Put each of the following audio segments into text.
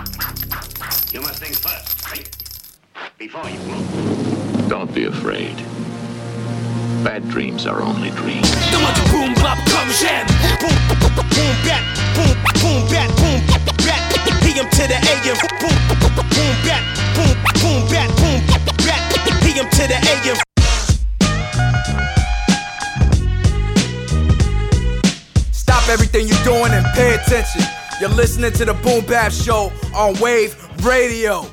You must think first, think. Before you move. Don't be afraid. Bad dreams are only dreams. Damage boom bap comme j'aime. Boom boom bat boom boom bat boom bat. PM to the AM. Boom boom bat boom boom bat boom bat. PM to the AM. Stop everything you're doing and pay attention. You're listening to the Boom Bap Show on Wave Radio.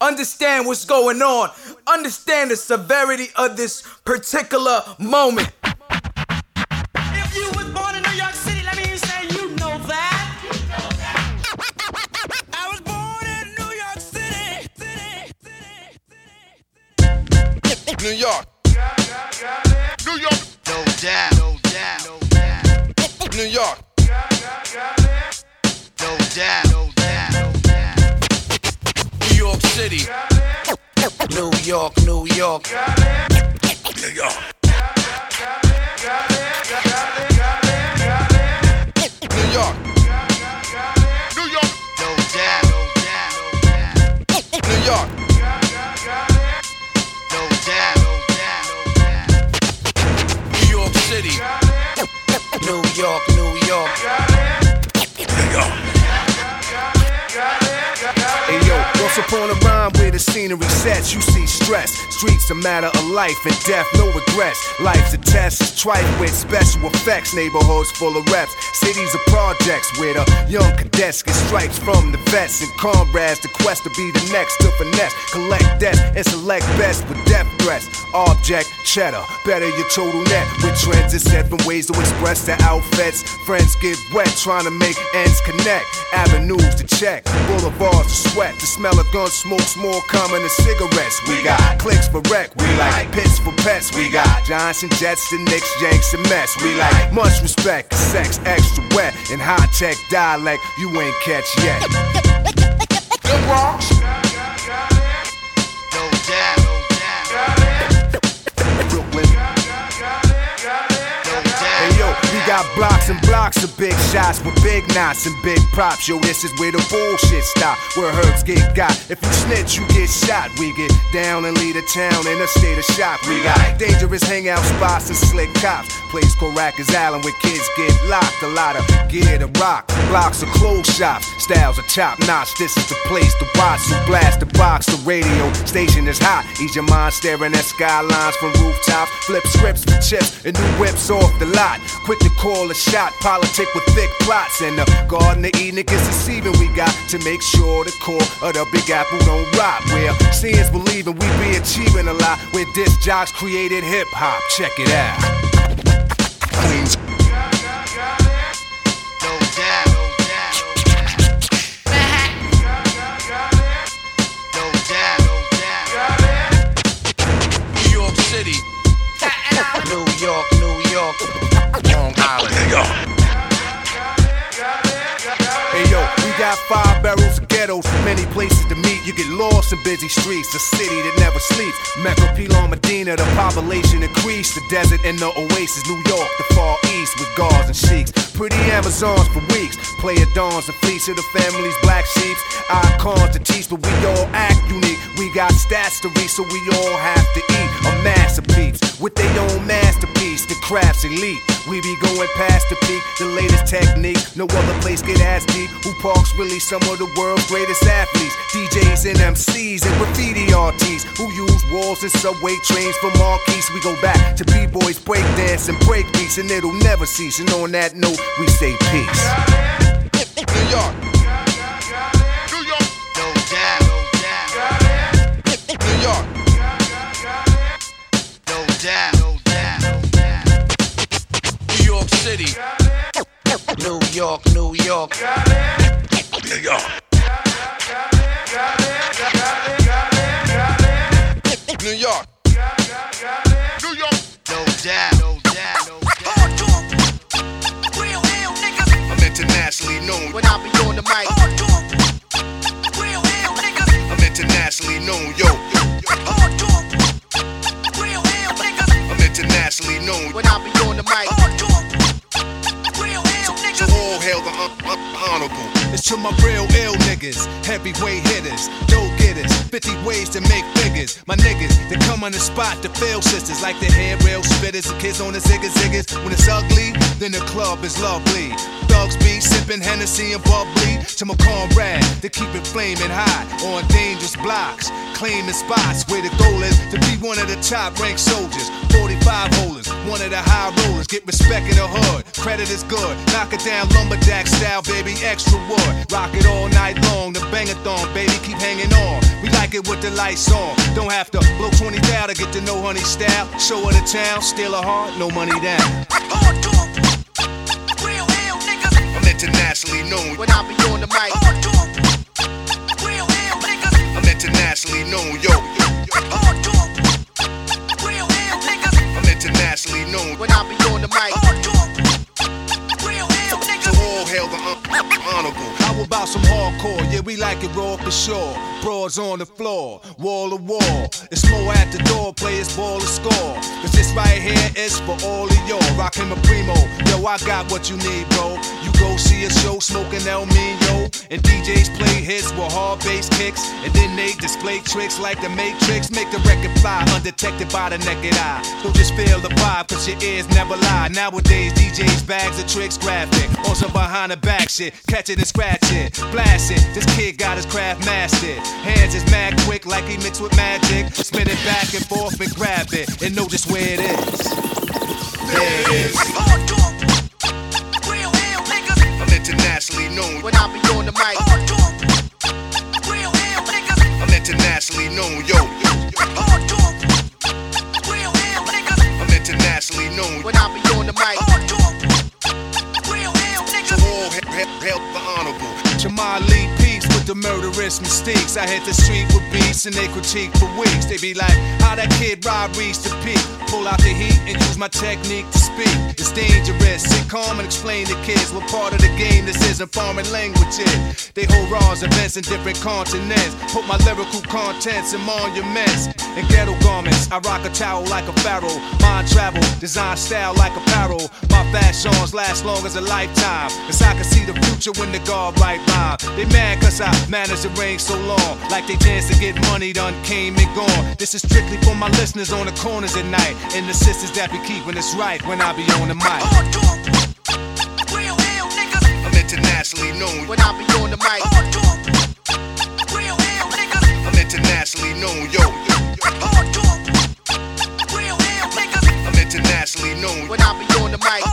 Understand what's going on. Understand the severity of this particular moment. If you was born in New York City, let me say you know that. I was born in New York City. New York. New York. No doubt. No doubt. No doubt. New York. City. New York. New York. New York. New York. New York. No doubt. No doubt. No doubt. New York. No doubt. No doubt. No doubt. New York City. New York. New York. Once upon a rhyme where the scenery sets, you see stress. Streets a matter of life and death, no regrets. Life's a test, it's trite with special effects. Neighborhoods full of reps, cities of projects where the young cadets get stripes from the vets and comrades. The quest to be the next to finesse, collect debts and select best with death threats. Object cheddar, better your total net with trends set from ways to express their outfits. Friends get wet trying to make ends connect. Avenues to check, boulevards to sweat. The smell gun smoke's more common than cigarettes. We got clicks for wreck, we like pits for pets. We got Johnson Jets, the Knicks, Yanks, and Mets. We like much respect, sex extra wet, and high tech dialect you ain't catch yet. The Bronx. Got blocks and blocks of big shots with big knots and big props. Yo, this is where the bullshit stop, where herbs get got. If you snitch, you get shot. We get down and lead a town in a state of shock. We got dangerous hangout spots and slick cops. Place called Rikers Island where kids get locked. A lot of gear to rock. Blocks of clothes shops. Styles are top notch. This is the place to watch. So blast the box. The radio station is hot. Ease your mind staring at skylines from rooftops. Flip scripts for chips and new whips off the lot. Quick to call a shot. Politic with thick plots. And the Garden of Eden is deceiving. We got to make sure the core of the Big Apple don't rot. Where seeing's believing we be achieving a lot. Where disc jocks created hip hop. Check it out. Queens. Hey yo, we got five barrels of ghettos, many places to meet. You get lost in busy streets, a city that never sleeps. Mecca, Pelan, Medina, the population increased. The desert and the oasis, New York, the far east with guards and sheiks. Pretty Amazons for weeks, player dawns and fleece of the family's black sheep. Icons to teach, but we all act. We got stats to read, so we all have to eat. A masterpiece with their own masterpiece, the crafts elite. We be going past the peak, the latest technique. No other place get as deep. Who parks really some of the world's greatest athletes? DJs and MCs and graffiti artists who use walls and subway trains for marquees. We go back to b-boys, breakdance and breakbeats, and it'll never cease. And on that note, we say peace. New York. New York. New York. New York. New York. To my real ill niggas, heavyweight hitters, dope getters, 50 ways to make figures. My niggas, they come on the spot to fail sisters like the head rail spitters, the kids on the ziggas ziggers. When it's ugly, then the club is lovely. Thugs be sipping Hennessy and bubbly to my comrade to keep it flaming hot on dangerous blocks, claiming spots where the goal is to be one of the top ranked soldiers. 45 holders, one of the high rollers, get respect in the hood. Credit is good, knock it down lumberjack style, baby, extra wood. Rock it all night long, the bangathon, baby, keep hanging on. We like it with the lights on. Don't have to blow 20 down to get to know honey style. Show her the town, steal a heart, no money down. Sure. Broads on the floor, wall to wall. It's more at the door, players ball to score. Cause this right here is for all of y'all. Rockin' my primo. Yo, I got what you need, bro. You go see a show smoking El Mino. And DJs play hits with hard bass kicks. And then they display tricks like the Matrix. Make the record fly undetected by the naked eye. Don't just feel the vibe, cause your ears never lie. Nowadays, DJs bags of tricks graphic. Some behind the back shit. Catch it and scratch it. This kid got his craft mastered. Hands is mad quick like he mixed with magic. Spin it back and forth and grab it. And know just where it is. There it is. Internationally known. When I be on the mic. Hard talk. Real ill niggas. I'm internationally known, yo. Hard talk. Real ill niggas. I'm internationally known. When I be on the mic. Hard talk. Real ill To niggas. all hail, hail, hail the murderous mistakes. I hit the street with beats and they critique for weeks. They be like, how that kid Rob reached the peak. Pull out the heat and use my technique to speak. It's dangerous. Sit calm and explain to kids what part of the game this isn't foreign languages. They hold raws, events in different continents. Put my lyrical contents in monuments. In ghetto garments, I rock a towel like a pharaoh. Mind travel, design style like apparel. My fashions last long as a lifetime. Cause I can see the future when the guard right rhyme. They mad cause I managed to reign so long. Like they chance to get money done came and gone. This is strictly for my listeners on the corners at night. And the sisters that be keeping us right when I be on the mic. Hard talk. Real ill niggas. I'm internationally known. When I be on the mic. Hard talk. Real ill niggas. I'm internationally known, yo. Hard talk. Real ill niggas. I'm internationally known. When I be on the mic.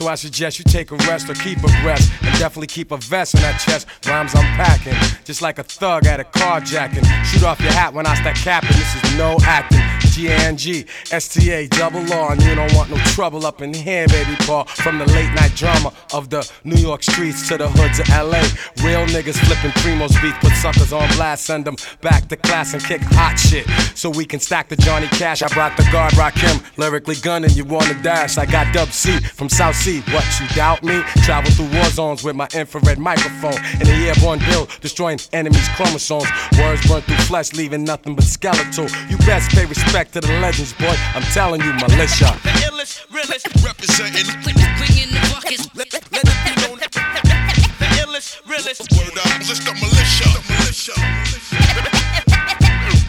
So I suggest you take a rest or keep a abreast. And definitely keep a vest on that chest. Rhymes I'm packing, just like a thug at a carjacking. Shoot off your hat when I start capping, this is no acting. G-A-N-G, S-T-A, double R, and you don't want no trouble up in here, baby Paul. From the late night drama of the New York streets to the hoods of LA. Real niggas flipping primos beats, put suckers on blast, send them back to class and kick hot shit. So we can stack the Johnny Cash. I brought the guard, Rakim, lyrically gunning, you wanna dash. I got Dub C from South C. What, you doubt me? Travel through war zones with my infrared microphone. In the airborne bill, destroying enemies' chromosomes. Words burn through flesh, leaving nothing but skeletal. You best pay respect to the legends, boy. I'm telling you, militia. The illest, realest. Representing Bringing the buckets. Let, let, let it be known. The illest, realest. word up, just the militia. militia.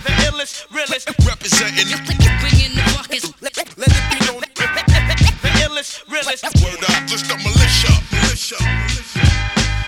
The illest, realest. Representing Bringing the buckets. Let, let, let it be known. The illest, realest. word up, just the militia. militia.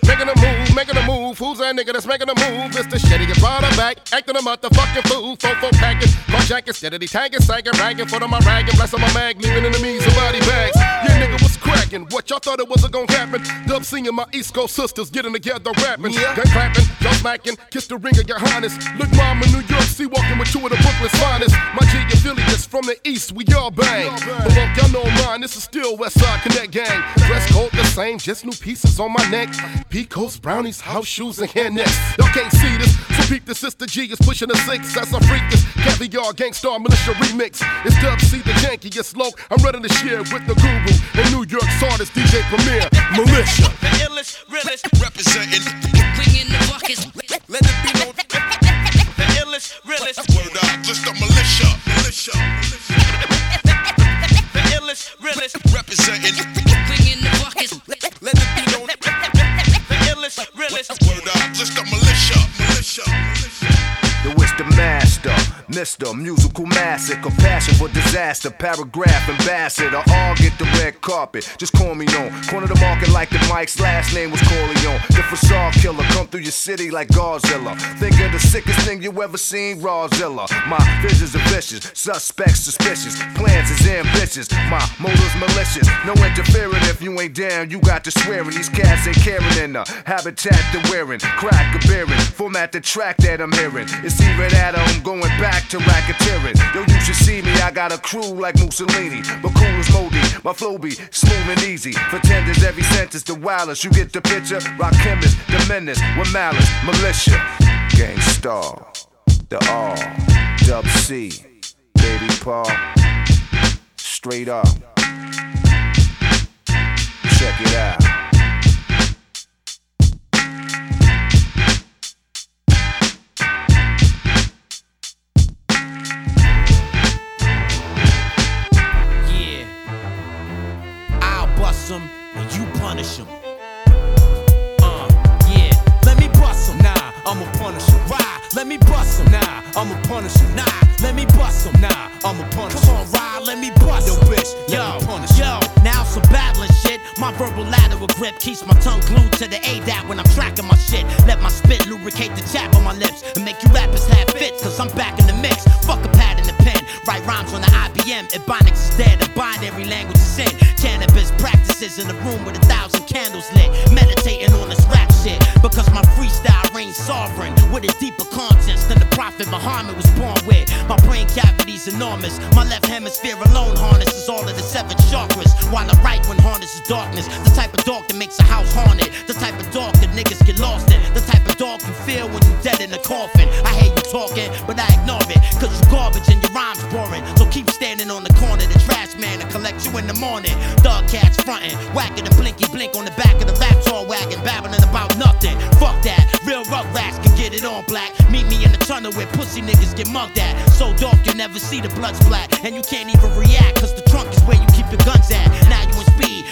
Making a move, making a move. Who's that nigga that's making a move? Mr. Shitty get brought her back, acting a motherfucking fool. Fofo packing, carjacking, steadily tagging, sagging, ragging, foot on my rag, and bless on my mag, leaving enemies and body bags. You nigga, what's cracking? What y'all thought it wasn't gonna happen? Dub seeing my East Coast sisters getting together rapping. Yeah. Gang clapping, y'all smacking, kiss the ring of your highness. Look, mom in New York, see walking with two of the Brooklyn's finest. My G affiliates from the East, we all bang. But look, y'all know mine, this is still West Side Connect Gang. Dress code the same, just new pieces on my neck. Pecos, brownies, house shoes, and hair nets. Y'all can't see this, so peep the sister G is pushing a six. That's I freak this caviar Gang Starr militia remix. It's Dub C, the jankiest low. I'm running the share with the guru and New York's hardest DJ Premier, Militia. The illest, realest, Representing. bringing the buckets. Let it be known. The illest, realest, Word up. Just the militia. Militia. the illest, realest, Representing. Mr. Musical Massacre, passion for disaster, paragraph ambassador, all get the red carpet. Just call me on. Corner the market like the Mike's last name was Corleone. The facade killer, come through your city like Godzilla. Think of the sickest thing you ever seen, Rawzilla. My visions are vicious, suspects suspicious, plans is ambitious. My motives malicious, no interfering if you ain't down. You got to swearing. These cats ain't caring in the habitat they're wearing. Crack a bearing, format the track that I'm hearing. It's either that I'm going back to racketeering. Yo, you should see me, I got a crew like Mussolini, but cool as. My flow be smooth and easy. For tenders, every sentence the wildest. You get the picture? Rakim is, the menace, with malice, militia, Gang Starr, the R, Dub C, Baby Paul, straight up. Check it out. Bust them and you punish them. Uh, yeah. Let me bust them. Nah, I'ma punish them. Ride. Let me bust them. Nah, I'ma punish them. Nah, let me bust them. Nah, I'ma punish them. Come on, ride. Let me bust Yo, bitch, let yo, me punish Yo, now some battling shit. My verbal lateral grip keeps my tongue glued to the ADAT when I'm tracking my shit. Let my spit lubricate the chap on my lips and make you rappers have fits, cause I'm back in the mix. Fuck a pad and a pen. Write rhymes on the IBM. Ebonics is dead. A binary language is sin. Canibus practices in a room with a thousand candles lit. Meditating on this rap shit. Because my freestyle reigns sovereign with a deeper conscience than the Prophet Muhammad was born with. My brain cavity's enormous. My left hemisphere alone harnesses all of the seven chakras. While the right one harnesses darkness. The type of dark that makes a house haunted. The type of dark that niggas get lost in. The type of dark you feel when you dead in a coffin. I hate you talking, but I ignore it. Cause you garbage and your rhymes boring. So keep standing on the corner, the trash man, and collect you in the morning. Dog cats frontin', whacking the blinky blink on the back of the rap tour wagon, babbling about nothing. Fuck that, real rough rats can get it on black. Meet me in the tunnel where pussy niggas get mugged at. So dark you never see the blood splat, and you can't even react, cause the trunk is where you keep your guns at. Now you in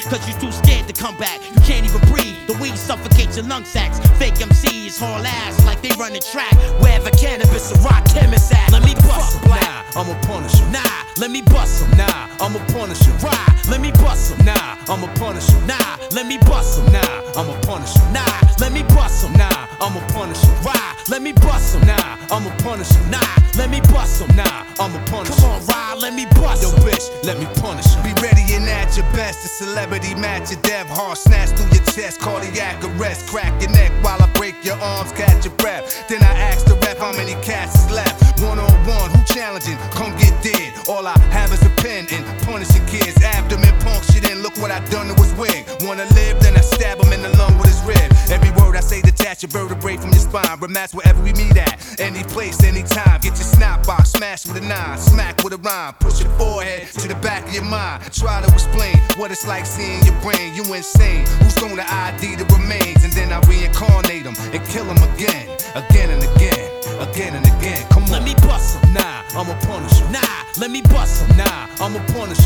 Cause you're too scared to come back. You can't even breathe. The weed suffocates your lung sacs. Fake MCs haul ass like they run the track. Wherever Canibus or Rakim is at. Let me bust em. Nah, I'ma punish. Nah, let me bust em. Nah, I'ma punish. Ride, let me bust em. Nah, I'ma punish. Nah, let me bust em. Nah, I'ma punish. Nah, let me bust em. Nah, I'ma punish. Ride, let me bust em. Nah, I'ma punish. Nah, let me bust em. Nah, I'ma punish. Come on, ride, let me bust em. Yo, bitch, let me punish em. Be ready and at your best. It's 11 Gravity match your dev Heart snatch through your chest, cardiac arrest, crack your neck while I break your arms, catch your breath. Then I ask the rep how many cats is left. One on one, who challenging? Come get dead. All I have is a pen and punishing kids. Abdomen punctured and look what I done to his wing. Wanna live? Then I stab him in the lung with his rib. Every word I say, detach your vertebrae from your spine. Rematch wherever we meet at, any place, any time. Get your snap box smash with a nine, smack with a rhyme. Push your forehead to the back of your mind. Try to explain what it's like seeing your brain. You insane. Who's gonna ID the remains? And then I reincarnate them and kill them again. Again and again. Again and again. Come on. Let me bust 'em. Nah, I'ma punish. Nah, let me bust 'em. Nah, I'ma punish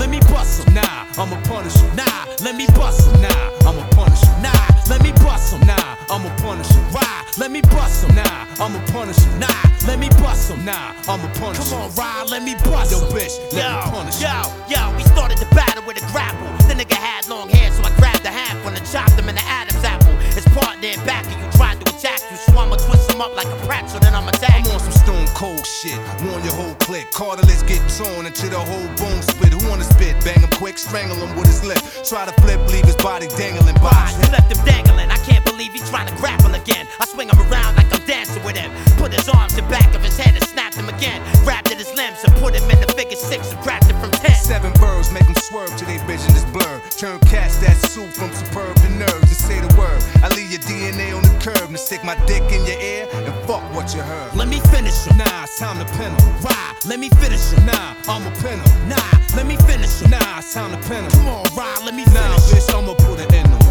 let me bust 'em. Nah, I'ma. Nah, let me bust 'em. Nah, I'ma punish. Nah, let me bust 'em. Nah, I'ma punish him. Ride, let me bust 'em. Nah, I'ma punish him. Nah, let me bust 'em. Nah, I'ma punish Come on, ride, let me bust Yo, 'em. bitch, let yo, me punish yo, yo, we started the battle with a grapple. The nigga had long hair, so I grabbed the half one and chopped him in the Adam's apple. Partner back of you trying to attack you. So I'ma twist them up like a pretzel, then I'ma tag I'm on some stone cold shit. Warn your whole clique. Cartilage get torn until the whole bone split. Who wanna spit? Bang him quick, strangle him with his lip. Try to flip, leave his body dangling by. You left him dangling. I can't believe he's trying to grapple again. I swing him around like I'm dancing with him. Put his arms in back of his head and snapped him again. Grabbed at his limbs and put him in the figure six and cracked it from ten. Seven birds make them swerve till their vision is blurred. Turn cats that soup from superb to nerves. Just say the word. I leave your DNA on the curb and stick my dick in your ear and fuck what you heard. Let me finish him. Nah, it's time to pin him. Ride, let me finish him. Nah, I'ma pin him. Nah, let me finish him. Nah, it's time to pin him. Come on, Ride, let me Nah, finish him. bitch, I'ma put it in him.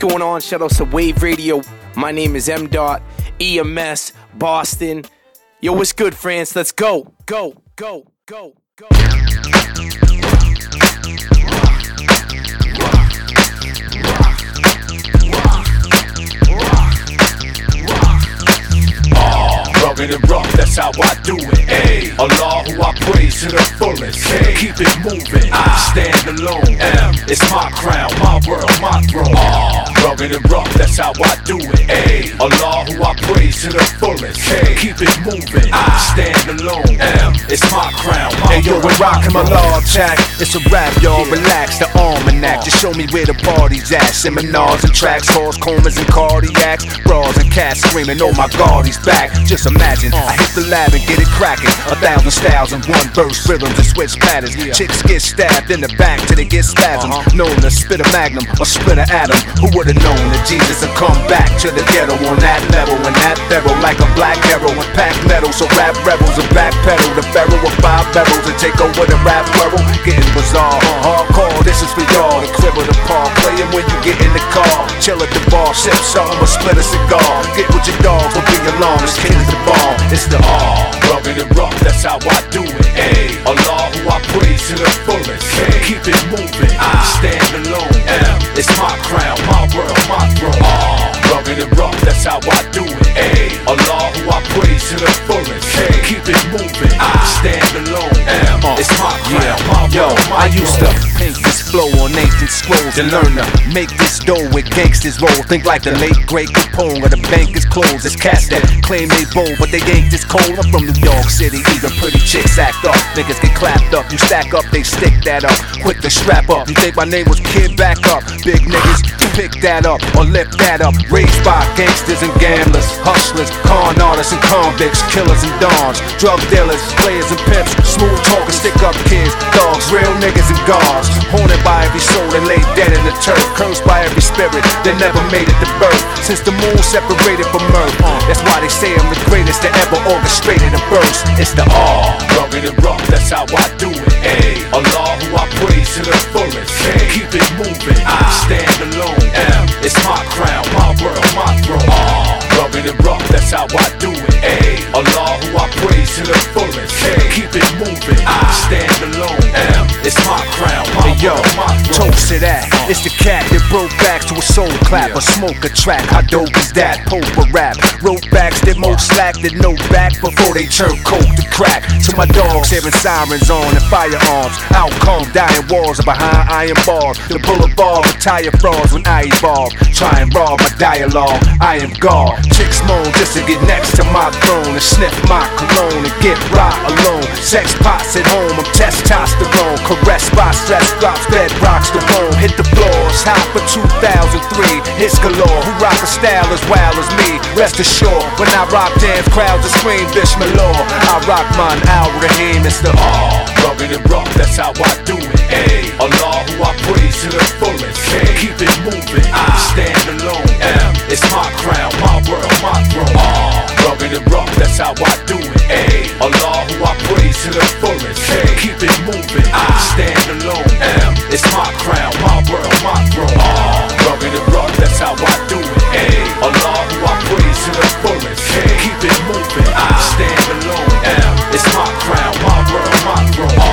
Going on? Shout out to Wave Radio. My name is M. Dot EMS Boston. Yo, what's good, France? Let's go, go, go, go, go. Rugged and rough, that's how I do it. Ay. Allah who I praise to the fullest. Ay. Keep it moving, I stand alone. M. It's my crown, my world, my throne. Ah. Rugged and rough, that's how I do it. Ay. Allah who I praise to the fullest. Ay. Keep it moving, I stand alone. M. It's my crown, my Hey yo, world, we're my rocking my law attack. It's a rap, y'all. Relax, the almanac. Just show me where the party's at. Seminars and tracks, halls, comas and cardiacs. Bras and cats screaming, oh my god, he's back. Just imagine, I hit the lab and get it cracking. A thousand styles in one verse, rhythms and switch patterns. Chicks get stabbed in the back till they get spasms. Uh-huh. Known to spit a magnum or split an atom. Who would've known that Jesus would come back to the ghetto on that level and that barrel like a black arrow and pack metal. So rap rebels and backpedal the barrel of five barrels and take over the rap world. Getting bizarre, uh-huh. hardcore. This is for y'all. The crib or the park, playing when you get in the car. Chill at the bar, sip some or split a cigar. Get with your dogs, but bring along. This king is the It's the rugged and rough, that's how I do it. Allah who I praise to the fullest. Keep it moving, I stand alone. M. It's my crown, my world, my throne. Rugged and rough, that's how I do it. Allah who I praise to the fullest. Keep it moving, I stand alone. M. Uh, it's my crown, my Yo, world, my I used to throne. paint this flow on ancient scrolls and learn to make this dough with gangsters roll. Think like the late great Capone or the bank is closed. It's cats that claim they bold, but they ain't this cold. I'm from New York City, even pretty chicks act up. Niggas get clapped up, you stack up, they stick that up. Quick to strap up. You think my name was Kid Back Up? Big niggas, you pick that up or lift that up. Raised by gangsters and gamblers, hustlers, con artists and convicts, killers and dons, drug dealers, players and pimps, smooth talkers, stick up kids, dogs, real niggas and guards. By every soul that lay dead in the turf, cursed by every spirit that never made it to birth. Since the moon separated from earth, that's why they say I'm the greatest that ever orchestrated a burst. It's the Ah, rugged and rough, that's how I do it. Ay. Allah who I praise to the fullest. Ay. Keep it moving, I stand alone. M. It's my crown, my world, my throne. Ah, rugged and rough, that's how I do it. Ay. Allah who I praise to the fullest. Ay. Keep it moving, I stand alone. M. It's my crown, my Hey yo, my toast to that. Uh. It's the cat that broke back to a soul clap, a smoke a track. How dope is that? Pope a rap. Wrote backs that most slack that no back before they turn coke to crack. To my dogs, hearing sirens on and firearms. Outcome, dying walls are behind iron bars. The boulevard retire frauds when I evolve. Try and rob my dialogue. I am God. Chicks moan just to get next to my throne and sniff my cologne and get right alone. Sex pots at home, I'm testosterone. Caressed by stress drops, bed rocks the bone. Hit the floors, hot for 2003. Hits galore, who rock a style as wild as me. Rest assured, when I rock dance, crowds will scream bitch Bismillah. I rock mine, Al Rahim, it's the Ah, rugged and rough, that's how I do it. Ay. Allah who I praise to the fullest. Ay. Keep it moving, I stand alone. M. It's my crown, my world, my throne. Ah, rugged and rough, that's how I do it. Ay. Allah who I praise to the fullest. Ay. Keep it moving, I stand alone. M. It's my crown, my world, my throne. Ah, rugged and rough, that's how I do it. Ay. Allah who I praise to the fullest. Ay. Keep it moving, I stand alone. M. It's my crown, my world, my throne.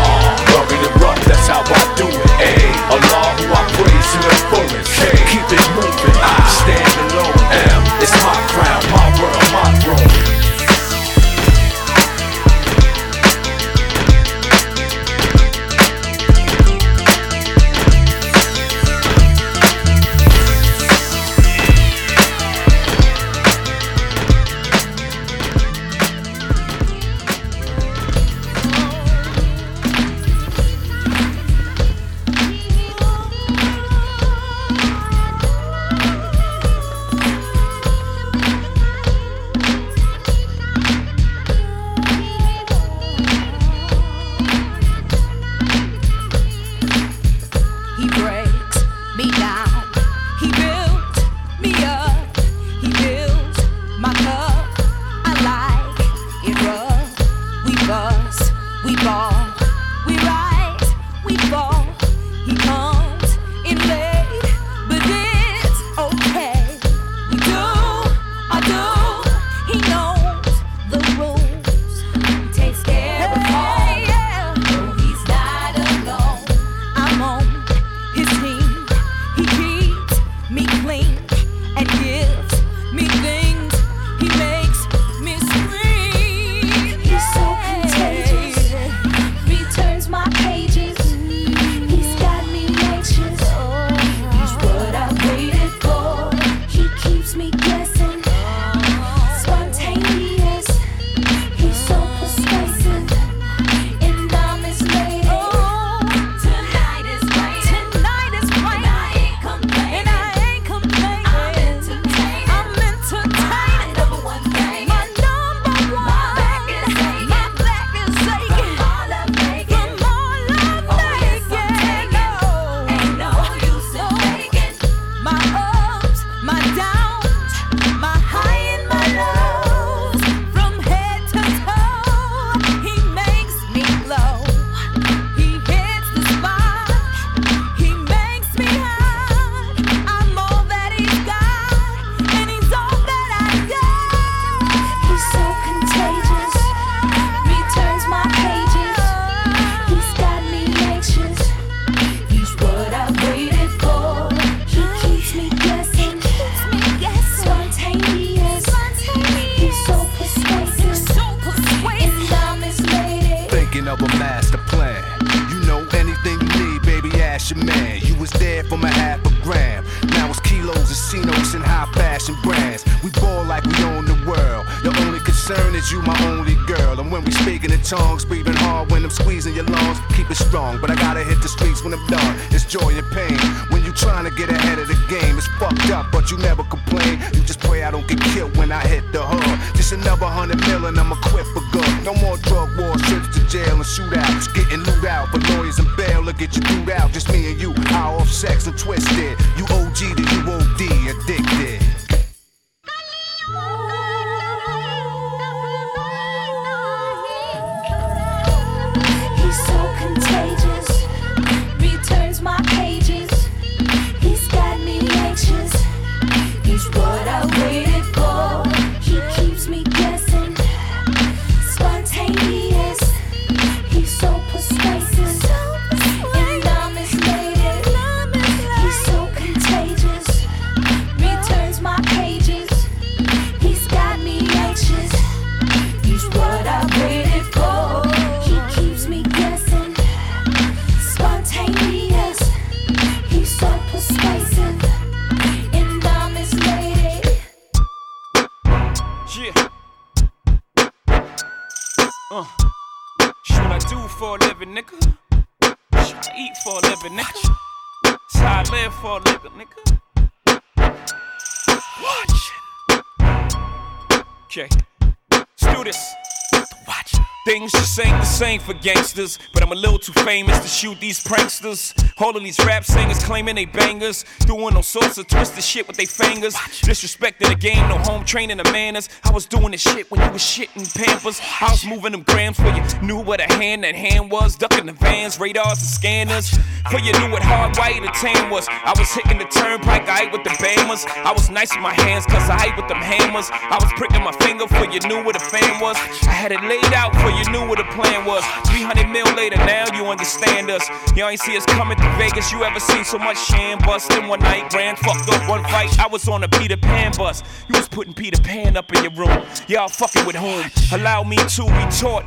When I hit the hood. Just another hundred million, I'm equipped for good. No more drug wars, trips to jail and shootouts. Getting loot out, for lawyers and bail look at you through out. Just me and you, high off sex and twisted. Ain't for gangsters, I'm a little too famous to shoot these pranksters. All of these rap singers claiming they bangers, doing all sorts of twisted shit with their fingers. Disrespecting the game, no home training the manners. I was doing this shit when you was shitting pampers. I was moving them grams for you knew what a hand that hand was, ducking the vans, radars and scanners. For you knew what hard white a tan was. I was hitting the turnpike, I ate with the bammers. I was nice with my hands, cause I ate with them hammers. I was pricking my finger for you knew what a fan was. I had it laid out for you knew what the plan was. 300 mil later, now you understand us. Y'all ain't see us coming to Vegas. You ever seen so much sham bust in one night? Grand fucked up one fight. I was on a Peter Pan bus. You was putting Peter Pan up in your room. Y'all fucking with whom? Allow me to retort.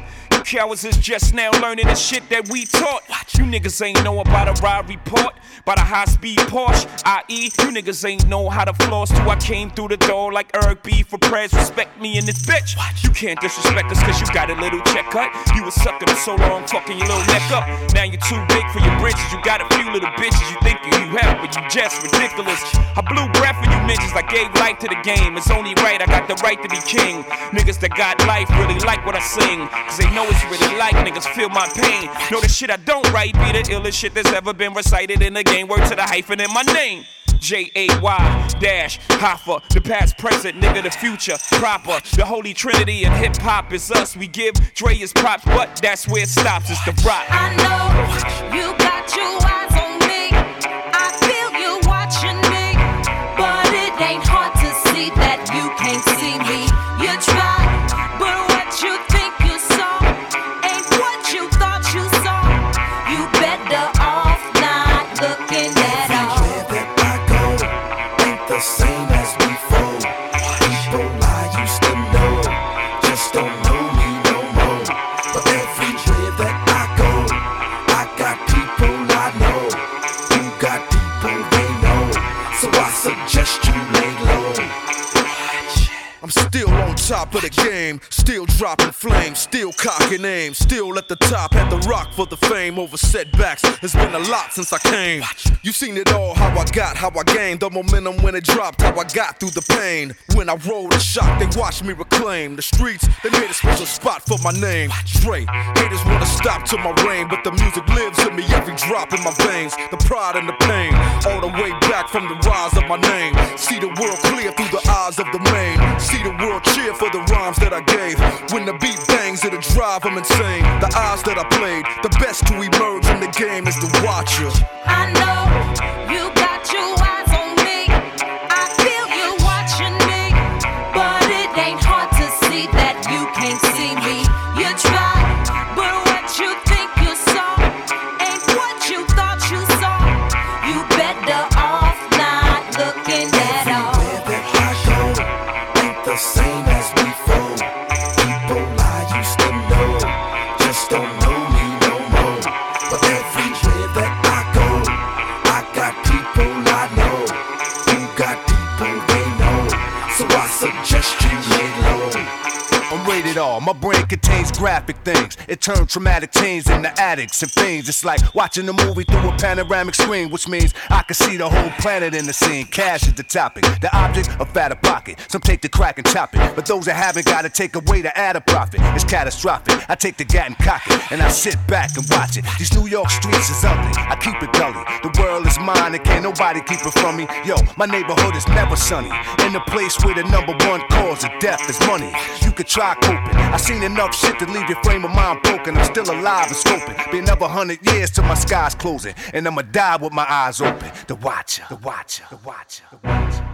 Cowards is just now learning the shit that we taught. You niggas ain't know about a ride report, about a high speed Porsche, i.e. You niggas ain't know how to floss till I came through the door like Eric B for prayers. Respect me in this bitch. You can't disrespect us cause you got a little check cut. You was sucking for so long, fucking your little neck up. Now you're too big for your britches. You got a few little bitches you think you have, but you just ridiculous. I blew breath for you bitches. I gave life to the game. It's only right, I got the right to be king. Niggas that got life really like what I sing. Cause they know it's really like niggas feel my pain. Know the shit I don't write be the illest shit that's ever been recited in the game. Word to the hyphen in my name. J A Y dash Hova, the past, present, nigga, the future, proper. The holy trinity and hip hop is us. We give Dre his props, but that's where it stops. It's the rock. I know you got your top of the game, still dropping flames, still cocking aim, still at the top, had the rock for the fame over setbacks. It's been a lot since I came. You seen it all, how I got, how I gained the momentum when it dropped, how I got through the pain. When I rolled a shot, they watched me reclaim the streets. They made a special spot for my name. Dre, haters wanna stop to my reign, but the music lives in me, every drop in my veins. The pride and the pain, all the way back from the rise of my name. See the world clear through the eyes of the main. See the world cheer for the rhymes that I gave. When the beat bangs, it'll drive them insane. The eyes that I played, the best to emerge in the game is the watcher. I know My brain graphic things. It turns traumatic teens into addicts and fiends. It's like watching a movie through a panoramic screen, which means I can see the whole planet in the scene. Cash is the topic. The object, a fatter pocket. Some take the crack and chop it. But those that haven't got to take away to add a profit. It's catastrophic. I take the gat and cock it, and I sit back and watch it. These New York streets is ugly. I keep it gully. The world is mine, and can't nobody keep it from me. Yo, my neighborhood is never sunny. In the place where the number one cause of death is money. You could try coping. I seen enough shit to leave your frame of mind broken. I'm still alive and scoping. Been another hundred years till my sky's closing. And I'ma die with my eyes open. The watcher, the watcher, the watcher, the watcher.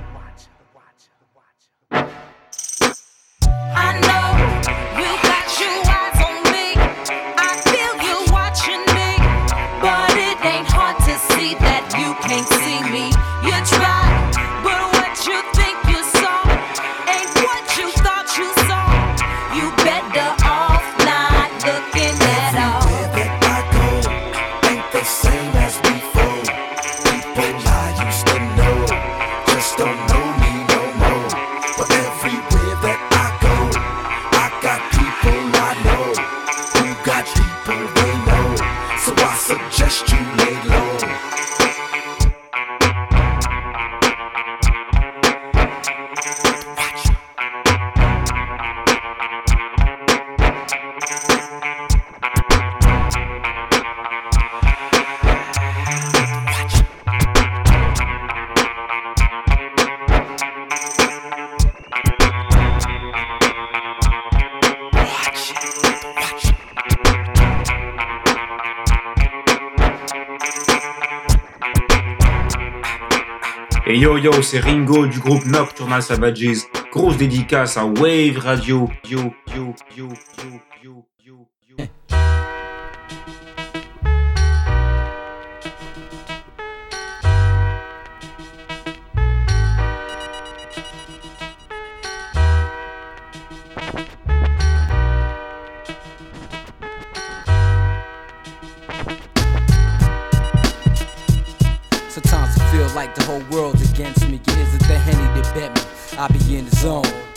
I know yo c'est Ringo du groupe Nocturnal Savages. Grosse dédicace à Wave Radio. Yo yo yo yo yo yo yo. Like the whole world's against me. It isn't the henny that bet me. I be in the zone.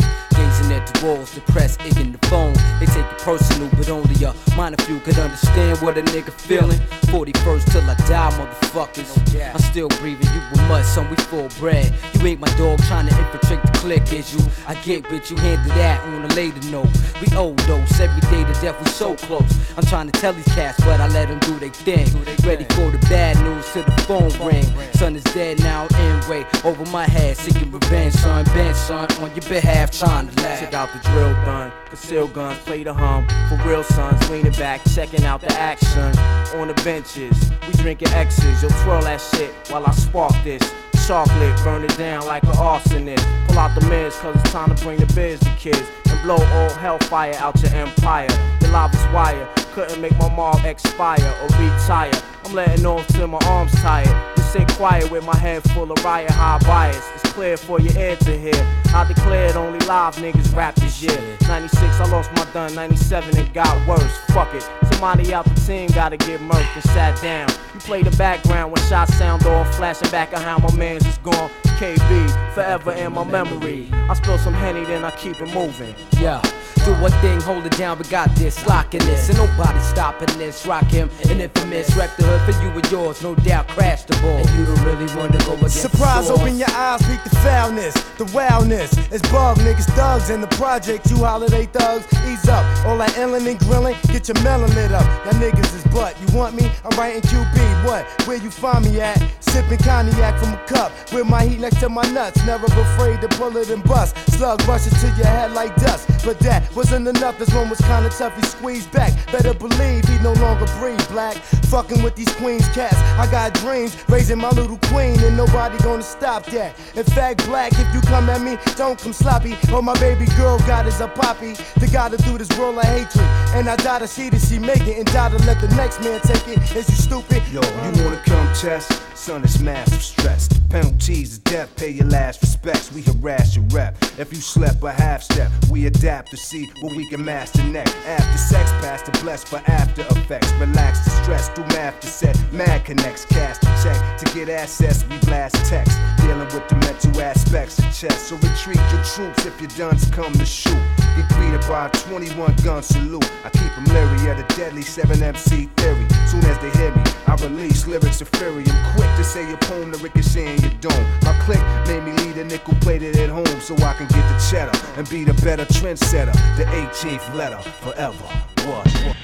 At the walls, depressed, aching the phone. They take it personal, but only a minor few could understand what a nigga feeling. 41st till I die, motherfuckers. I'm still breathing, you were mud, son, we full bread. You ain't my dog trying to infiltrate the clique, is you? I get with you, handle that on a later note. We overdose every day to death, we so close. I'm trying to tell these cats, but I let them do their thing. Ready for the bad news till the phone ring. Son is dead now, anyway, over my head, seeking revenge, son. Bent, son, on your behalf, trying to laugh. Check out the drill done, conceal guns, play the hum. For real sons, leaning back, checking out the action. On the benches, we drinking X's. Yo, twirl that shit while I spark this. Chocolate, burn it down like an arsonist. Pull out the mids, cause it's time to bring the biz to kids. And blow all hellfire out your empire. Your lava's wire, couldn't make my mom expire or retire. I'm letting off till my arms tired. Sit quiet with my head full of riot high bias. It's clear for your ear to hear. I declared only live niggas rap this year. 96, I lost my done. 97, it got worse. Fuck it. Somebody out the team gotta get murked and sat down. You play the background when shots sound off, flashing back at how my man's is gone. KB, forever in my memory. I spill some Henny, then I keep it moving. Yeah. Do one thing, hold it down, we got this, locking this, and nobody stopping this. Rakim, an infamous, wreck the hood for you and yours, no doubt, crash the ball. And you don't really wanna go against Surprise, the open your eyes, peek the foulness, the wildness. It's bug niggas, thugs in the project. You holiday thugs, ease up. All that illin' and grilling, get your melon lit up. Y'all niggas is butt. You want me? I'm writing QB. What? Where you find me at? Sipping cognac from a cup with my heat next to my nuts. Never afraid to pull it and bust. Slug rushes to your head like dust. But that wasn't enough. This one was kinda tough. He squeezed back. Better believe he no longer breathe black. Fucking with these queens cats. I got dreams raising my little queen, and nobody gonna stop that. In fact, black, if you come at me, don't come sloppy. All my baby girl got is a poppy. The guy that through this world of hatred. And I die to see that she make it, and die to let the next man take it. Is you stupid? Yo, you wanna come test? Son, it's massive stress. The penalties is death death, pay your last respects. We harass your rep. If you slept a half step, we adapt to see what we can master next. After sex, past the blessed for after effects. Relax the stress, do math to set mad connects. Cast a check to get access, we blast text. Dealing with the mental aspects of chess. So retreat your troops if your duns come to shoot. Get greeted by a 21 gun salute. I keep them leery of the deadly 7 MC theory. Soon as they hear me, I release lyrics of fury. I'm quick to say your poem to ricochet in your dome. My click made me lead a nickel plated at home so I can get the cheddar and be the better trendsetter. The 18th letter forever. What? what?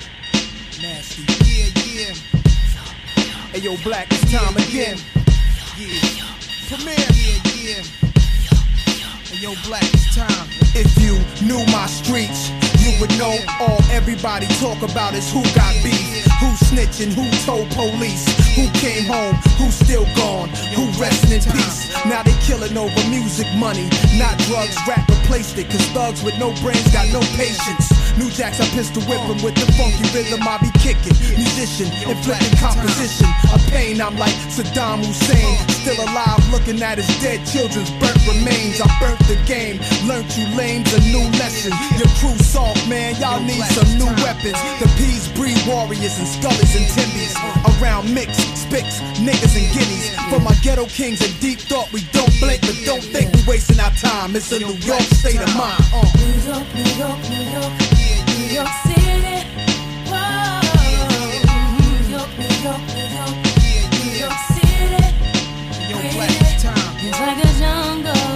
Nasty. Yeah, yeah. Hey yo, black, it's time again. Yeah. Premier. Yeah, yeah. Hey yo, black, it's time. If you knew my streets, you would know all everybody talk about is who got beef, who snitching, who told police, who came home, who still gone, who resting in peace. Now they killing over music money, not drugs. Rap replaced it, cause thugs with no brains got no patience. New jacks, I pistol whip with the funky rhythm I be kicking. Musician, inflicting composition of pain. I'm like Saddam Hussein, still alive, looking at his dead children's burnt remains. I burnt the game, learned you lames a new lesson. Your crew soft, man, y'all need some new weapons. The peas breed warriors and scullies and timbies. Around mix, spicks, niggas and guineas. For my ghetto kings and deep thought, we don't blink, but don't think we wasting our time. It's a New York state of mind. Uh. New York, New York, New York, It's like a jungle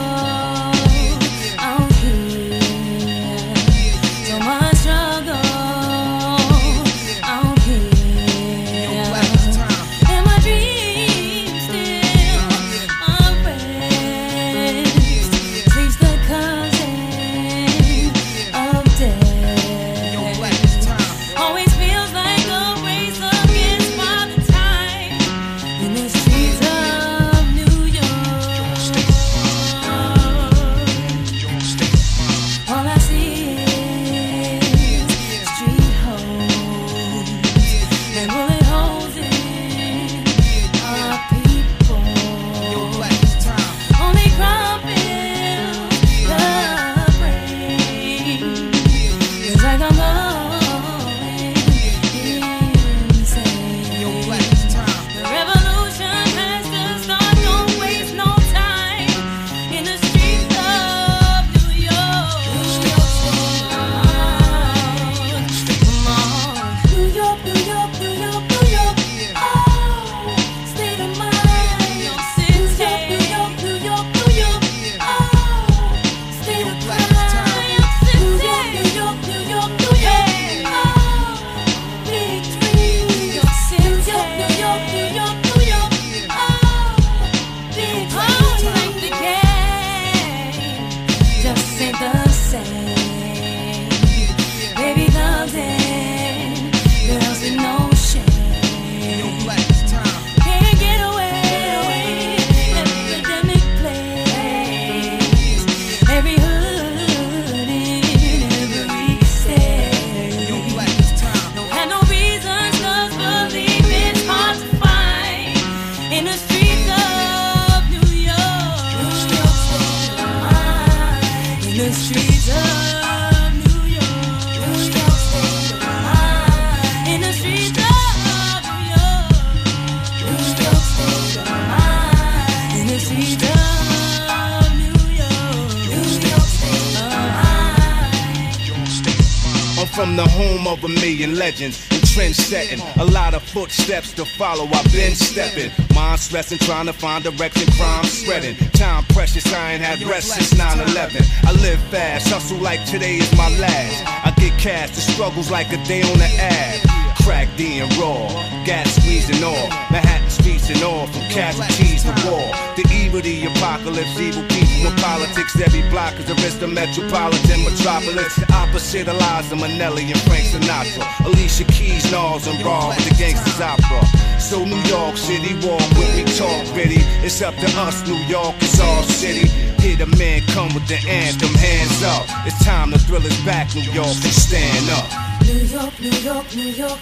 I'm the home of a million legends. and Trend setting, a lot of footsteps to follow. I've been stepping, mind stressing, trying to find direction. Crime spreading, time precious. I ain't had rest since 9/11. I live fast, hustle like today is my last. I get cash, the struggles like a day on the ad. Crack D and raw, gas squeezing off. Manhattan and all, from casualties to war. The evil, the apocalypse, evil people in politics. Every block is a risk, the metropolitan metropolis. The opposite of Liza Minnelli and Frank Sinatra. Alicia Keys, Nas, and Raw with the gangsters opera. So New York City, walk with me, talk ready. It's up to us, New York, it's our city. Hear the man come with the anthem, hands up. It's time to thrill is back, New York, so stand up. New York, New York, New York,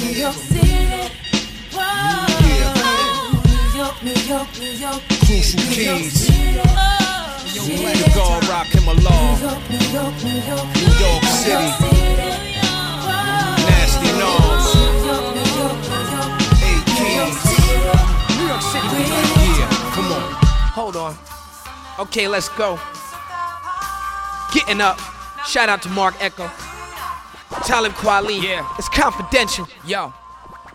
New York City. Crucial New York, keys. New God Rakim a law. New York, New York, New York. New York City. Nasty Norms. Eight Kings. New York City. Yeah, come on. Hold on. Okay, let's go. Getting up. Shout out to Marc Ecko. Talib Kweli. Yeah. It's confidential. Yo.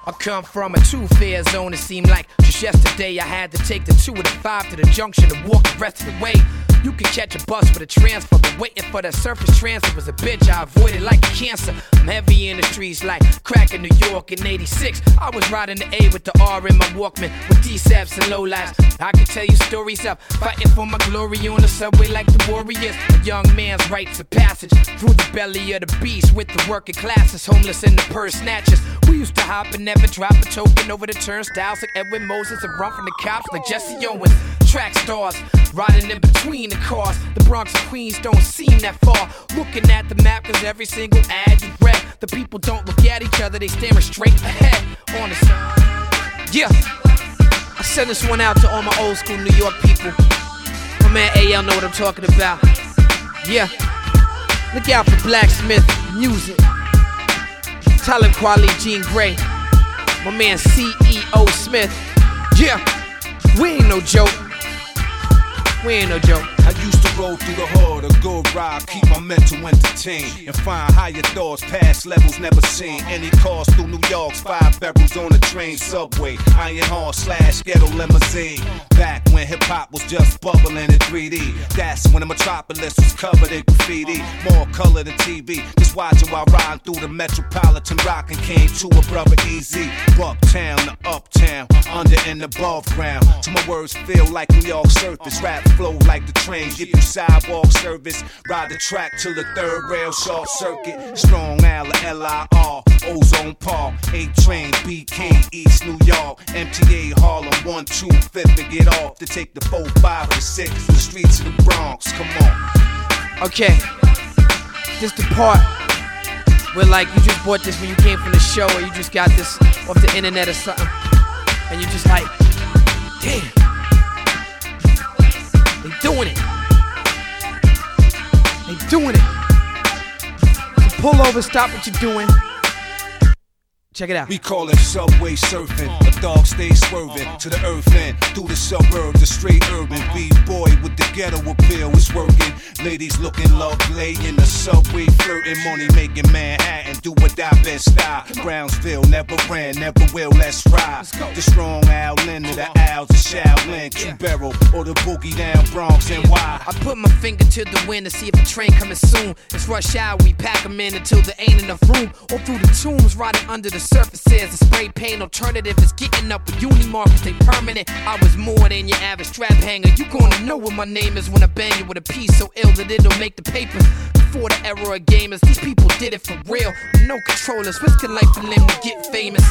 I come from a two-fare zone. It seemed like just yesterday I had to take the two of the five to the junction and walk the rest of the way. You can catch a bus for the transfer, but waiting for that surface transfer was a bitch. I avoided like cancer. I'm heavy in the streets like crack in New York in 86. I was riding the A with the R in my Walkman with D-Saps and lowlights. I can tell you stories of fighting for my glory on the subway like the warriors. A young man's rites of passage through the belly of the beast with the working classes, homeless and the purse snatchers. We used to hop and never drop a token over the turnstiles like Edwin Moses and run from the cops like Jesse Owens. Track stars riding in between the cars. The Bronx and Queens don't seem that far. Looking at the map, cause every single ad you read, the people don't look at each other, they staring straight ahead. On the Yeah. I send this one out to all my old school New York people. My man AL know what I'm talking about. Yeah. Look out for Blacksmith Music. Talib Kweli Jean Grae. My man CEO Smith. Yeah. We ain't no joke. We ain't no joke. I used to roll through the hood, a good ride, keep my mental entertained, and find higher thoughts, past levels never seen. Any cars through New York's five barrels on the train, subway, iron horse slash ghetto limousine. Back when hip hop was just bubbling in 3D, that's when the metropolis was covered in graffiti. More color than TV, just watching while riding through the metropolitan, rocking came to a brother easy. Bucktown to uptown, under and above ground. To my words feel like New York surface, rap flow like the train. Give you sidewalk service, ride the track till the third rail short circuit. Strong Al, L-I-R, Ozone Park, 8 train, BK, East New York, MTA Harlem, 1, 2, 5th, and get off to take the 4, 5, and 6 the streets of the Bronx. Come on. Okay. This the part where like you just bought this when you came from the show or you just got this off the internet or something. And you just like, damn. They doing it. They doing it. So pull over, stop what you're doing. Check it out. We call it subway surfing. A dog stays swerving to the earth end. Through the suburbs, the straight urban. B-boy with the ghetto appeal is working. Ladies looking lovely in the subway, flirting. Money making Manhattan. Do what I best style. Brownsville never ran, never will. Let's ride. The strong Lin to the Owls of Shaolin. Q Barrel or the boogie down Bronx and why. I put my finger to the wind to see if a train coming soon. It's rush hour, we pack 'em in until there ain't enough room. Or through the tombs, riding under the surfaces. The spray paint alternative is getting up with Unimart, cause they permanent. I was more than your average strap hanger. You gonna know what my name is when I bang you with a piece so ill that it'll make the papers. Before the era of gamers, these people did it for real. No controllers, risking life and limb to get famous.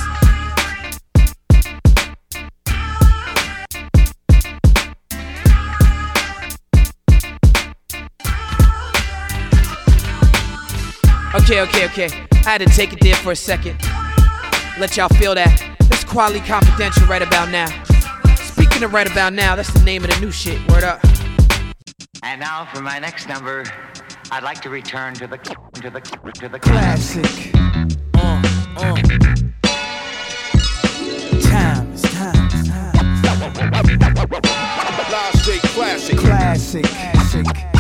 Okay, okay, okay. I had to take it there for a second. Let y'all feel that. This quality confidential right about now. Speaking of right about now, that's the name of the new shit. Word up. And now for my next number, I'd like to return to the to the to the Classic. Uh, uh. Time, it's time, it's time. Live straight classic. Classic. Classic.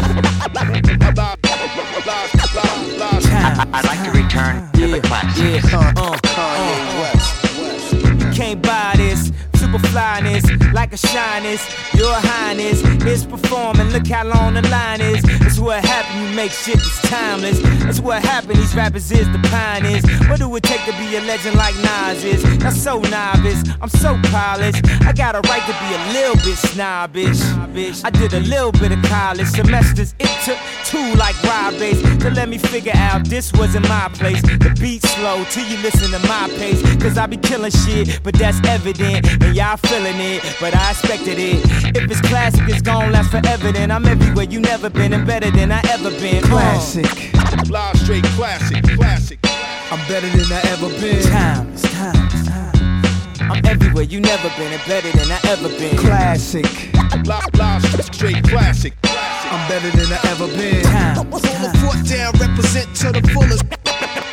I- I'd like to return to the classics. Yeah, uh, uh, uh. Can't buy this. Super flyness, like a shyness. Your highness is performing. Look how long the line is. It's what happened. You make shit that's timeless. That's what happened. These rappers is the pioneers. What do it take to be a legend like Nas is? Not so novice. I'm so polished. I got a right to be a little bit snobbish. I did a little bit of college semesters. It took two like ride bass to let me figure out this wasn't my place. The beat slow till you listen to my pace. Cause I be killing shit, but that's evident. And y'all feeling it, but I expected it. If it's classic, it's gon' last forever. Then I'm everywhere you never been and better than I ever been. Classic. Live straight classic. Classic. I'm better than I ever been. Time, it's time, it's time. I'm everywhere you never been and better than I ever been. Classic. Live, live, straight classic. I'm better than I ever been. Hold the fort down, represent to the fullest.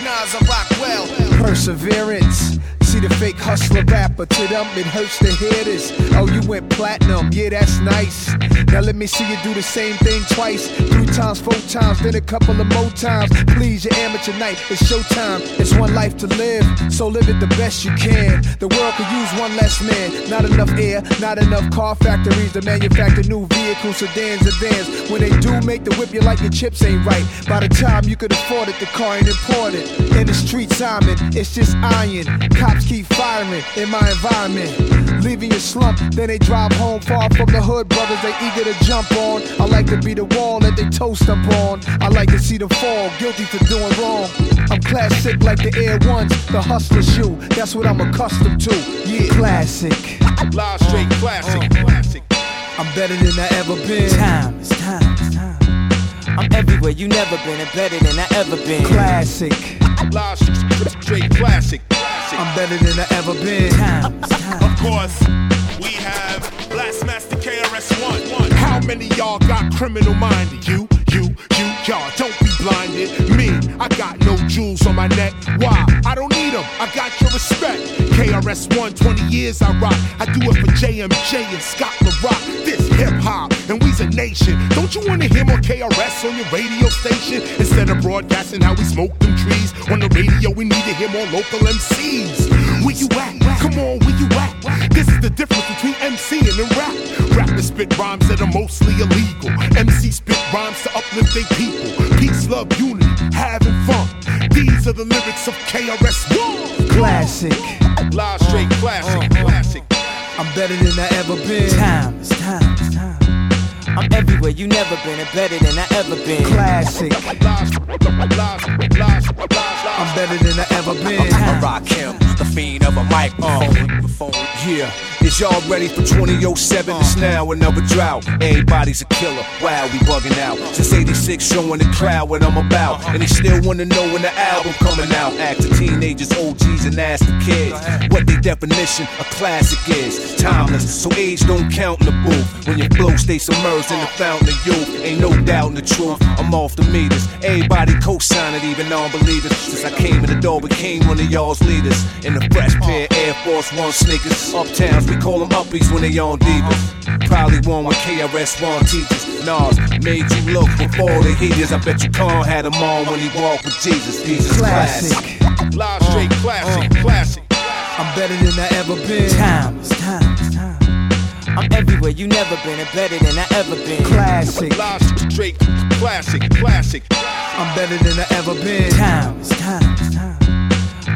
Nas, I rock well. Perseverance. See the fake hustler rapper, to them it hurts to hear this. Oh, you went platinum, yeah, that's nice. Now let me see you do the same thing twice. Three times, four times, then a couple of more times. Please, your amateur night, it's showtime. It's one life to live, so live it the best you can. The world could use one less man. Not enough air, not enough car factories to manufacture new vehicles, sedans, and vans. When they do make the whip, you like your chips ain't right. By the time you could afford it, the car ain't important. In the streets, Simon, it's just iron. Cops keep firing in my environment. Leaving your slump, then they drive home far from the hood. Brothers, they eager to jump on. I like to be the wall that they toast up on. I like to see them fall, guilty for doing wrong. I'm classic like the Air Ones, the hustler shoe. That's what I'm accustomed to. Yeah, classic. Live, straight classic. Uh-huh. classic. I'm better than I ever been. Time, it's time, it's time. I'm everywhere you never been and better than I ever been. Classic. Live, straight classic. I'm better than I ever been. Of course, we have Blastmaster KRS-One. How many y'all got criminal minded? You, you, you, y'all. Don't be blinded. Me, I got no jewels on my neck. Why? I don't need them. I got your respect. KRS-One, 20 years I rock. I do it for JMJ and Scott La Rock. This hip hop, and we's a nation. Don't you wanna hear more KRS on your radio station? Instead of broadcasting how we smoke them trees on the radio, we need to hear more local MCs. Where you at? Come on, where you at? This is the difference between MCing and rap. Rappers spit rhymes that are mostly illegal. MC spit rhymes to uplift their people. Peace, love, unity, having fun. These are the lyrics of KRS-One. Classic. Live straight classic, uh-huh. classic. I'm better than I ever been. Time, it's time, it's time. I'm everywhere you never been and better than I ever been. Classic. I'm better than I ever been. I Rakim, the fiend of a microphone. Uh, yeah, is y'all ready for 2007? It's now another drought. Everybody's a killer. Wow, we bugging out. Since 86, showing the crowd what I'm about. And they still wanna know when the album coming out. The teenagers, OGs, and ask the kids what their definition of classic is. Timeless, so age don't count in the booth. When your flow stays submerged in the fountain of youth, ain't no doubt in the truth. I'm off the meters. Everybody co-sign it, even non-believers. Since I came in the door, became one of y'all's leaders. In the fresh pair Air Force One sneakers. Uptowns, we call them uppies when they on divas. Probably one with KRS-One teachers. Nas made you look before the heaters. I bet you Khan had them on when he walked with Jesus. Jesus classic. Classic. Live straight classic, uh. classic. I'm better than I ever been. Time, it's time, time. I'm everywhere you never been and better than I ever been. Classic. Live straight classic, classic. I'm better than I ever been. Time, it's time, it's time.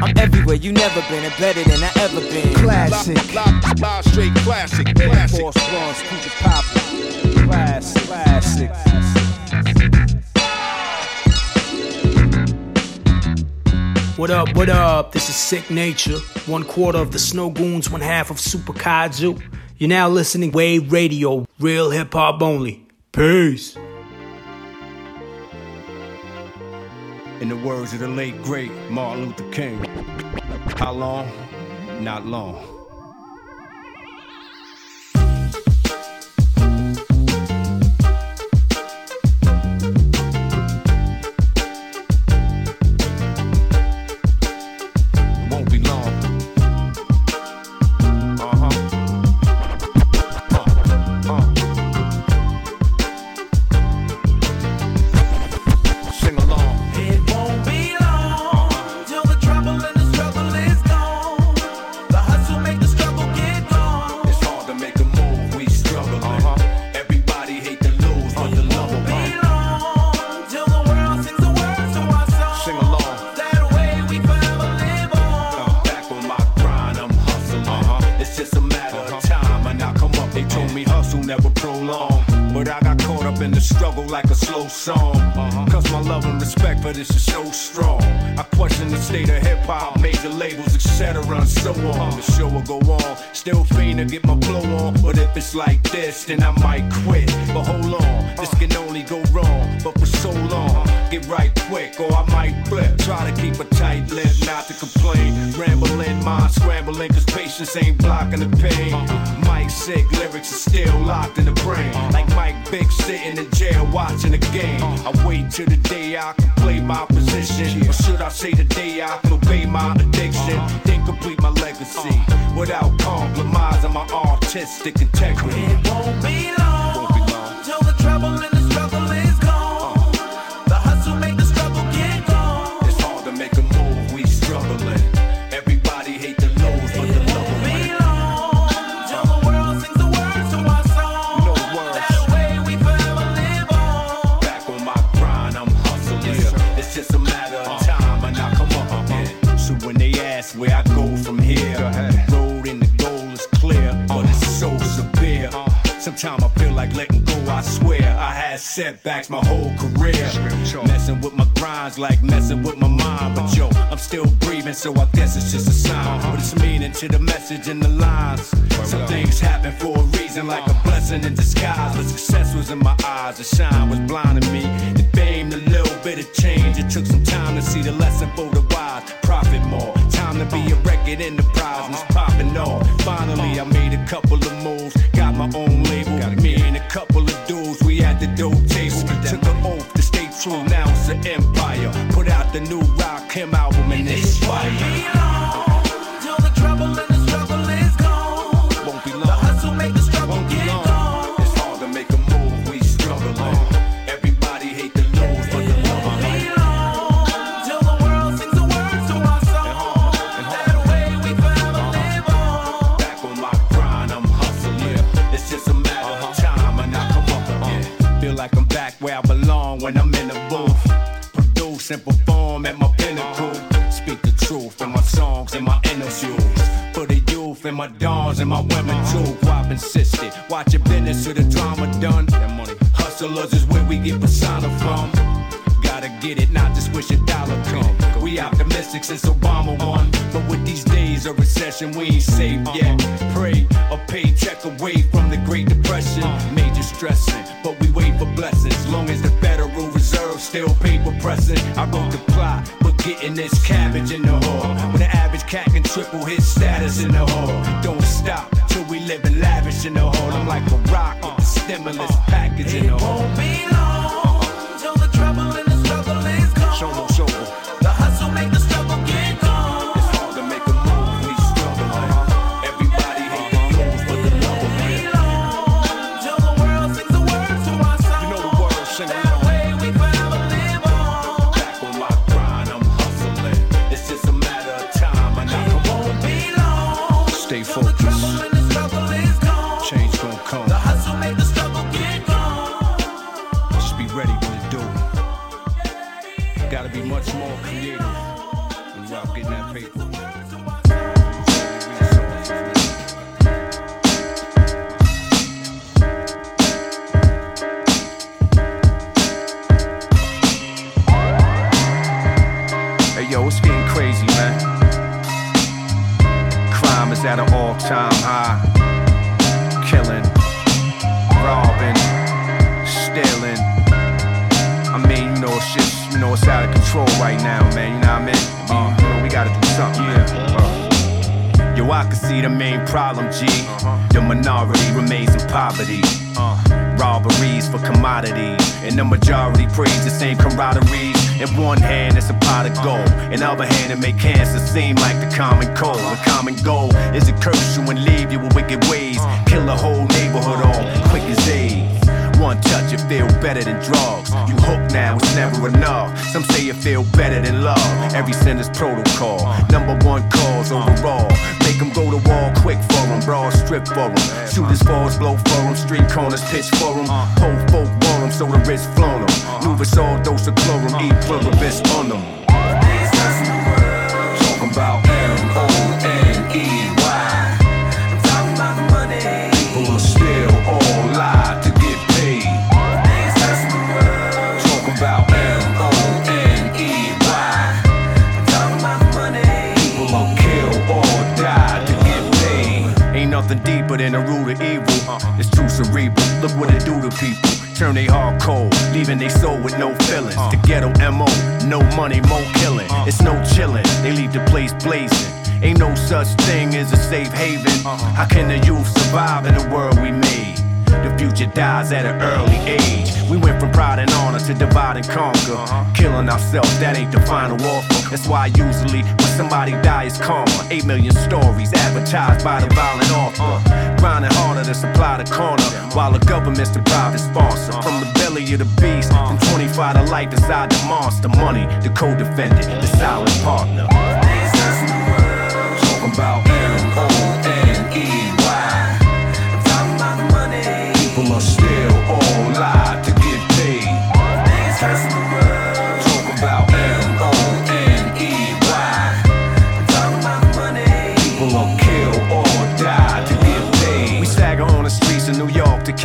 I'm everywhere you never been and better than I ever been. Classic. Live, live, live straight classic, classic. Force Ones, keep it poppin'. Classic, classic. What up, what up? This is Sicknature, one quarter of the Snowgoons, one half of Super Kaiju. You're now listening Wave Radio, real hip hop only. Peace. In the words of the late great Martin Luther King, how long? Not long. oxygen disease or recession, we ain't safe yet. Pray a paycheck away from the Great Depression. Major stressing, but we wait for blessings. Long as the Federal Reserve still paper pressing. I wrote the plot, but getting this cabbage in the hall. When the average cat can triple his status in the hall. Don't stop till we live in lavish in the hall. I'm like a rock with the stimulus package in the hall. It won't be long. stay focused. Change gon' come. The hustle make the struggle get gone. Just be ready when it do. Gotta be much more creative. Time high. Killing, robbing, stealing. I mean, you know, it's you know, it's out of control right now, man. You know what I mean? Uh, you know, we gotta do something. Yeah. Uh. Yo, I can see the main problem, G. Uh-huh. The minority remains in poverty. Uh. Robberies for commodities, and the majority praise the same camaraderie in one hand, it's a pot of gold. In other hand, it make cancer seem like the common cold. The common goal is to curse you and leave you with wicked ways. Kill a whole neighborhood all quick as AIDS. One touch, it feel better than drugs. You hooked now, it's never enough. Some say it feel better than love. Every sin is protocol. Number one cause overall. Make them go to wall quick for them. Broad strip for them. Shooters, balls blow for them. Street corners pitch for them. Whole folk want them, so the wrist flown them. us all dose of chlorum. E pluribus on them. Talking about M O N E. Deeper than the root of evil. Uh, it's true cerebral. Look what it do to people. Turn they heart cold, leaving they soul with no feelings. Uh. The ghetto MO, no money, more killing. Uh. It's no chilling. They leave the place blazing. Ain't no such thing as a safe haven. Uh-huh. How can the youth survive in the world we made? The future dies at an early age. We went from pride and honor to divide and conquer. Killing ourselves, that ain't the final offer. That's why usually when somebody dies, karma. Eight million stories advertised by the violent author. Grinding harder to supply the corner, while the government's the private sponsor. From the belly of the beast, from 25 to life inside the monster. Money, the co-defendant, the silent partner. Talking about M-O-N-E-Y. Talking about the money. People are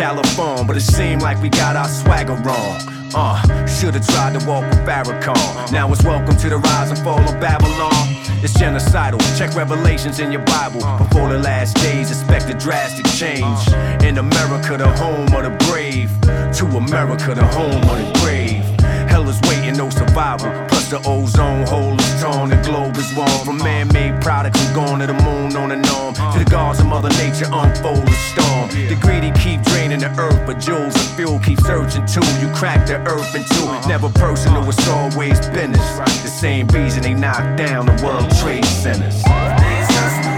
California, but it seemed like we got our swagger wrong. Uh, should've tried to walk with Farrakhan. Now it's welcome to the rise and fall of Babylon. It's genocidal. Check revelations in your Bible. Before the last days, expect a drastic change. In America, the home of the brave. To America, the home of the grave. Hell is waiting, no survival. Plus the ozone hole is torn, the globe is warm. From man-made products, I'm going to the moon on and on. To the gods of Mother Nature, unfold the storm. The greedy keep draining the earth, but jewels and fuel keep searching too. You crack the earth in two. Never personal, it's always business. The same reason they knocked down the World Trade Centers. Talking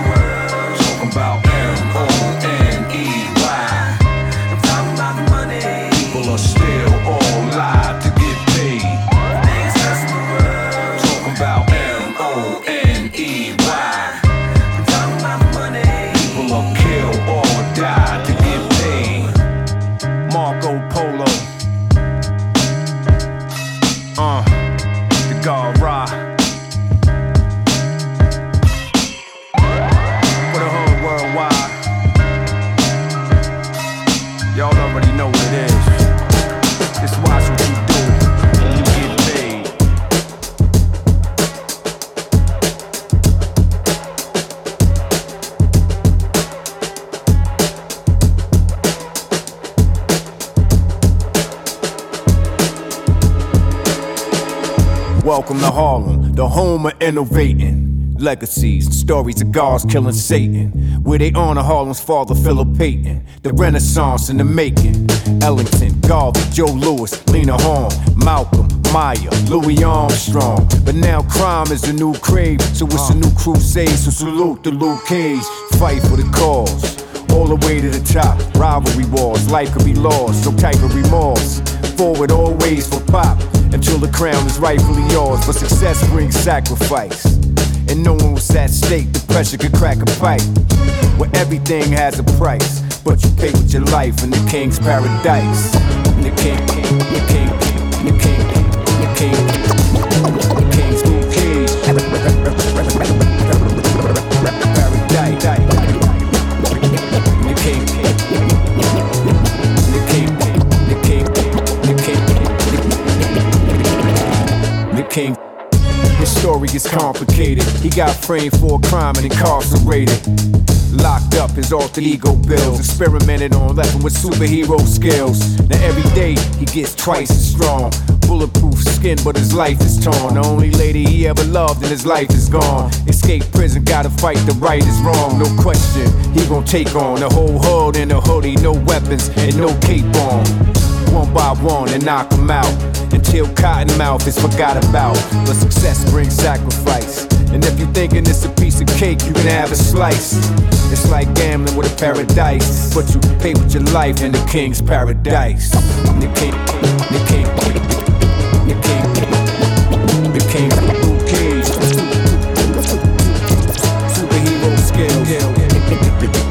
about M-O-N-E-Y. Harlem, the home of innovating. Legacies stories of gods killing Satan. Where they honor Harlem's father, Philip Payton. The Renaissance in the making. Ellington, Garvey, Joe Louis, Lena Horne, Malcolm, Maya, Louis Armstrong. But now crime is the new crave, so it's a new crusade. So salute the Luke Cage, fight for the cause. All the way to the top, rivalry wars, life could be lost, no type of remorse. Forward always for pop, until the crown is rightfully yours. But success brings sacrifice. And knowing what's at stake, the pressure could crack a fight. Where everything has a price, but you pay with your life in the king's paradise. The king, king, the king, the king, the king, the new cage. Complicated. He got framed for a crime and incarcerated. Locked up, his alter ego bills. Experimented on, him with superhero skills. Now every day he gets twice as strong. Bulletproof skin, but his life is torn. The only lady he ever loved and his life is gone. Escape prison, gotta fight the right is wrong. No question, he gon' take on the whole hood in a hoodie, no weapons and no cape on. One by one and knock him out until Cottonmouth is forgot about. But success brings sacrifice. And if you're thinking it's a piece of cake, you can have a slice. It's like gambling with a paradise, but you pay with your life in the king's paradise. The king, the king, the king, the king, Luke Cage. Superhero Illinois.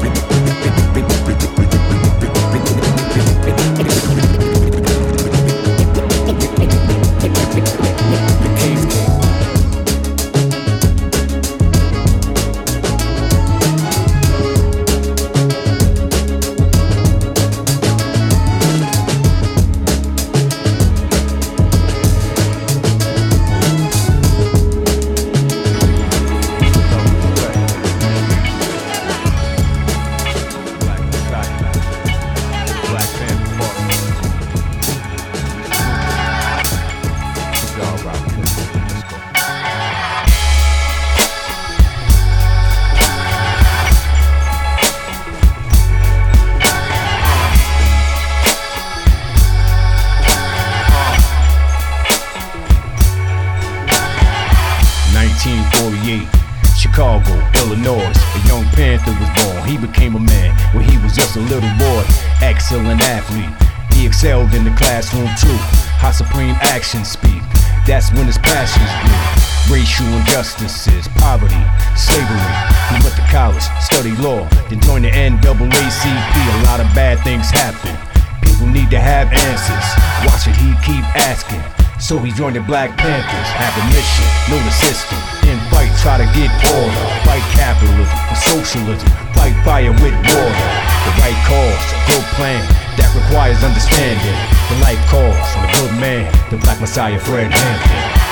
Grew. Racial injustices, poverty, slavery. He went to college, studied law, then joined the NAACP. A lot of bad things happen. People need to have answers. Watch it, he keep asking. So he joined the Black Panthers, have a mission, the system. In fight, try to get order. Fight capitalism and socialism. Fight fire with water. The right cause, a good plan that requires understanding. The life cause from a good man, the Black Messiah Fred Hampton.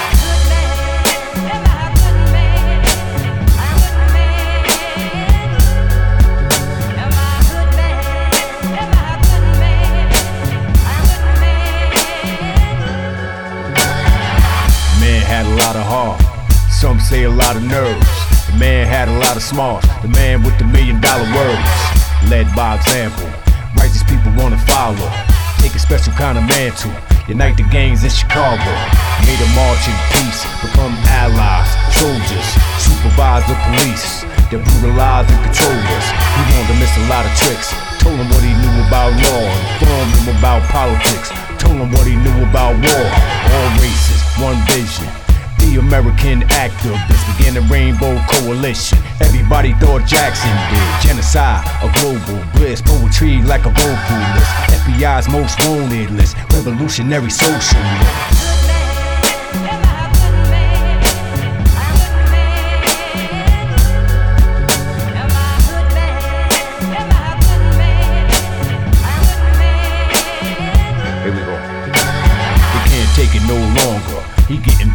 Lot of heart, some say a lot of nerves. The man had a lot of smarts, the man with the million dollar words. Led by example, righteous people wanna follow. Take a special kind of mantle, unite the gangs in Chicago. Made a march in peace, become allies, soldiers, supervise the police. That brutalize and control us. He wanted to miss a lot of tricks. Told him what he knew about law, informed him about politics. Told him what he knew about war. All races, one vision. The American activists began the Rainbow Coalition. Everybody thought Jackson did. Genocide, a global bliss. Poetry like a vocalist. FBI's most wanted list. Revolutionary socialist.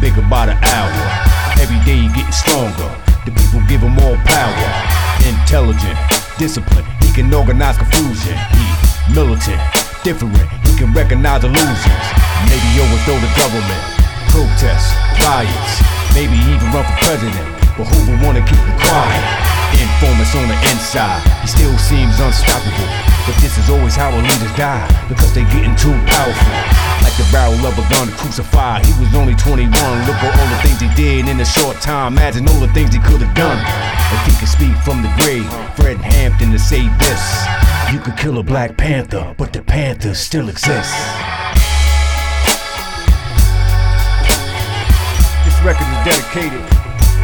Bigger by the hour. Every day he getting stronger. The people give him more power. Intelligent, disciplined. He can organize confusion. He militant, different. He can recognize illusions. Maybe overthrow the government. Protests, riots. Maybe even run for president. But who would wanna keep him quiet? Informants on the inside. He still seems unstoppable. But this is always how our leaders die. Because they getting too powerful. The barrel of a gun crucified. He was only 21. Look at all the things he did in a short time. Imagine all the things he could have done. If he could speak from the grave, Fred Hampton to say this. You could kill a Black Panther, but the Panther still exists. This record is dedicated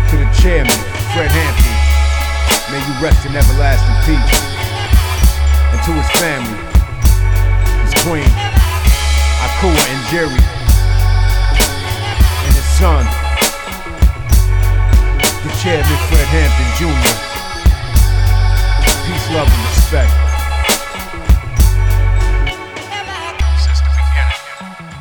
to the chairman, Fred Hampton. May you rest in everlasting peace. And to his family, his queen, Akua Njeri, and his son, the chairman, Fred Hampton Jr. Peace, love, and respect.